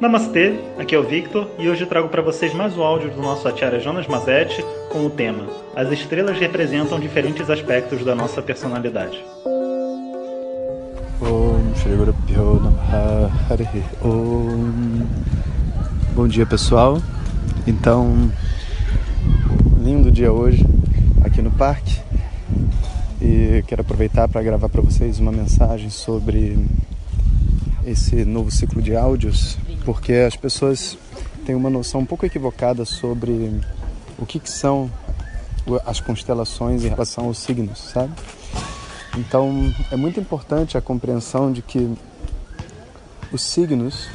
Namastê, aqui é o Victor e hoje trago para vocês mais um áudio do nosso Acharya Jonas Mazetti com o tema As estrelas representam diferentes aspectos da nossa personalidade. Bom dia pessoal, então lindo dia hoje aqui no parque. E quero aproveitar para gravar para vocês uma mensagem sobre esse novo ciclo de áudios, porque as pessoas têm uma noção um pouco equivocada sobre o que, que são as constelações em relação aos signos, sabe? Então é muito importante a compreensão de que os signos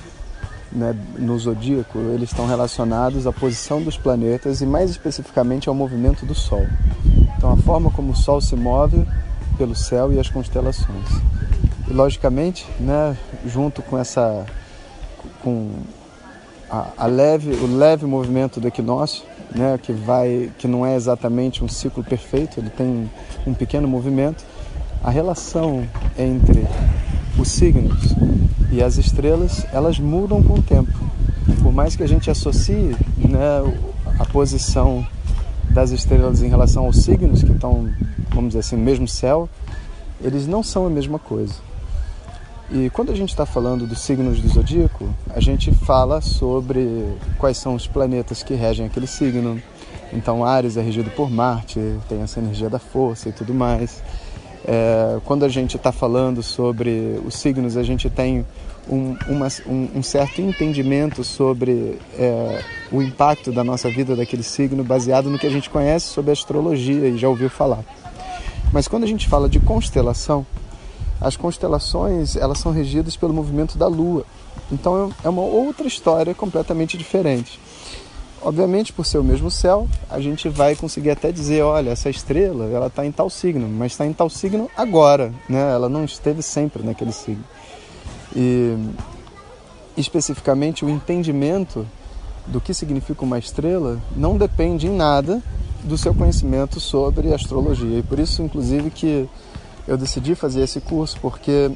né, no zodíaco eles estão relacionados à posição dos planetas e mais especificamente ao movimento do Sol. Então a forma como o Sol se move pelo céu e as constelações. E logicamente, né, junto com essa com a, a, leve, o leve movimento do equinócio, né, que vai que não é exatamente um ciclo perfeito, ele tem um pequeno movimento, a relação entre os signos e as estrelas, elas mudam com o tempo. Por mais que a gente associe né, a posição das estrelas em relação aos signos que estão, vamos dizer assim, no mesmo céu, eles não são a mesma coisa. E quando a gente está falando dos signos do zodíaco, a gente fala sobre quais são os planetas que regem aquele signo. Então, Ares é regido por Marte, tem essa energia da força e tudo mais. É, quando a gente está falando sobre os signos, a gente tem um, uma, um, um certo entendimento sobre é, o impacto da nossa vida daquele signo baseado no que a gente conhece sobre astrologia e já ouviu falar. Mas quando a gente fala de constelação, as constelações elas são regidas pelo movimento da Lua. Então é uma outra história completamente diferente. Obviamente, por ser o mesmo céu, a gente vai conseguir até dizer, olha, essa estrela, ela está em tal signo, mas está em tal signo agora, né? Ela não esteve sempre naquele signo. E especificamente o entendimento do que significa uma estrela não depende em nada do seu conhecimento sobre astrologia. E por isso, inclusive, que eu decidi fazer esse curso, porque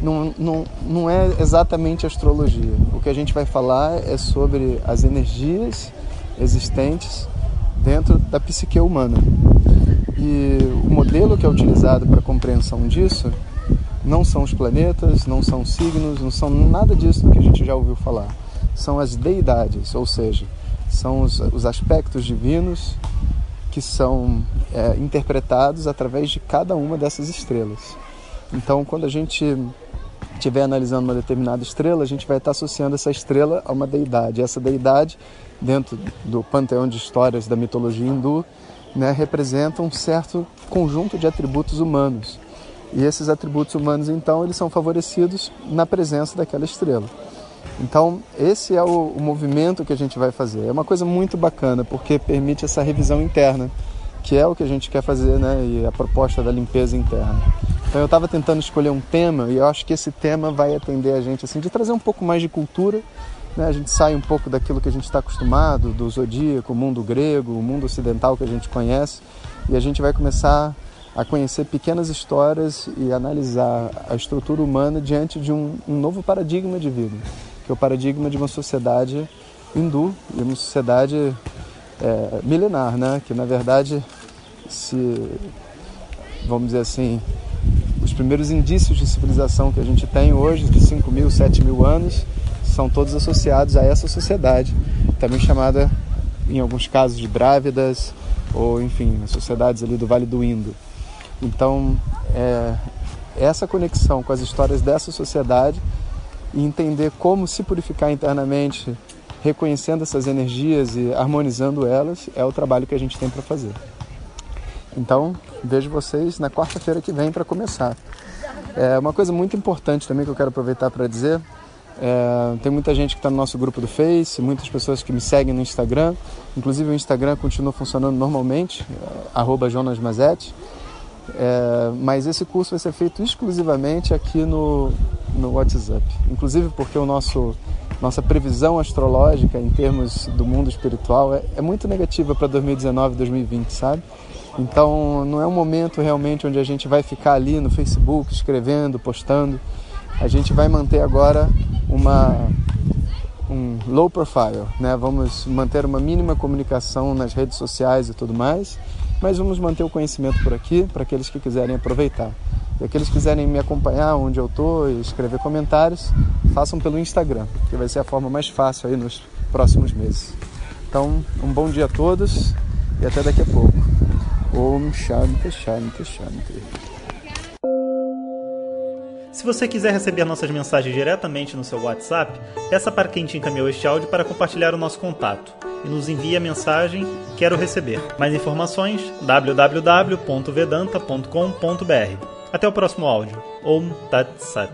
não, não, não é exatamente astrologia. O que a gente vai falar é sobre as energias existentes dentro da psique humana. E o modelo que é utilizado para a compreensão disso não são os planetas, não são signos, não são nada disso que a gente já ouviu falar. São as deidades, ou seja, são os, os aspectos divinos que são é, interpretados através de cada uma dessas estrelas. Então, quando a gente estiver analisando uma determinada estrela, a gente vai estar associando essa estrela a uma deidade. Essa deidade, dentro do panteão de histórias da mitologia hindu, né, representa um certo conjunto de atributos humanos. E esses atributos humanos, então, eles são favorecidos na presença daquela estrela. Então, esse é o, o movimento que a gente vai fazer. É uma coisa muito bacana, porque permite essa revisão interna, que é o que a gente quer fazer, né? E a proposta da limpeza interna. Então, eu estava tentando escolher um tema e eu acho que esse tema vai atender a gente, assim, de trazer um pouco mais de cultura. Né? A gente sai um pouco daquilo que a gente está acostumado, do zodíaco, o mundo grego, o mundo ocidental que a gente conhece, e a gente vai começar a conhecer pequenas histórias e analisar a estrutura humana diante de um, um novo paradigma de vida que é o paradigma de uma sociedade hindu, de uma sociedade é, milenar, né? que na verdade, se, vamos dizer assim, os primeiros indícios de civilização que a gente tem hoje, de 5 mil, 7 mil anos, são todos associados a essa sociedade, também chamada, em alguns casos, de Drávidas, ou enfim, as sociedades ali do Vale do Indo. Então, é, essa conexão com as histórias dessa sociedade e entender como se purificar internamente, reconhecendo essas energias e harmonizando elas, é o trabalho que a gente tem para fazer. Então, vejo vocês na quarta-feira que vem para começar. É uma coisa muito importante também que eu quero aproveitar para dizer. É, tem muita gente que está no nosso grupo do Face, muitas pessoas que me seguem no Instagram. Inclusive o Instagram continua funcionando normalmente, arroba Jonas Mazetti. É, mas esse curso vai ser feito exclusivamente aqui no, no WhatsApp. Inclusive porque o nosso nossa previsão astrológica em termos do mundo espiritual é, é muito negativa para 2019 2020, sabe? Então não é um momento realmente onde a gente vai ficar ali no Facebook escrevendo, postando. A gente vai manter agora uma um low profile, né? Vamos manter uma mínima comunicação nas redes sociais e tudo mais, mas vamos manter o conhecimento por aqui para aqueles que quiserem aproveitar. E aqueles que quiserem me acompanhar onde eu estou e escrever comentários, façam pelo Instagram, que vai ser a forma mais fácil aí nos próximos meses. Então, um bom dia a todos e até daqui a pouco. Om Shanti Shanti Shanti. Se você quiser receber nossas mensagens diretamente no seu WhatsApp, peça para quem te encaminhou este áudio para compartilhar o nosso contato e nos envie a mensagem Quero Receber. Mais informações www.vedanta.com.br. Até o próximo áudio. Om Tat Sat.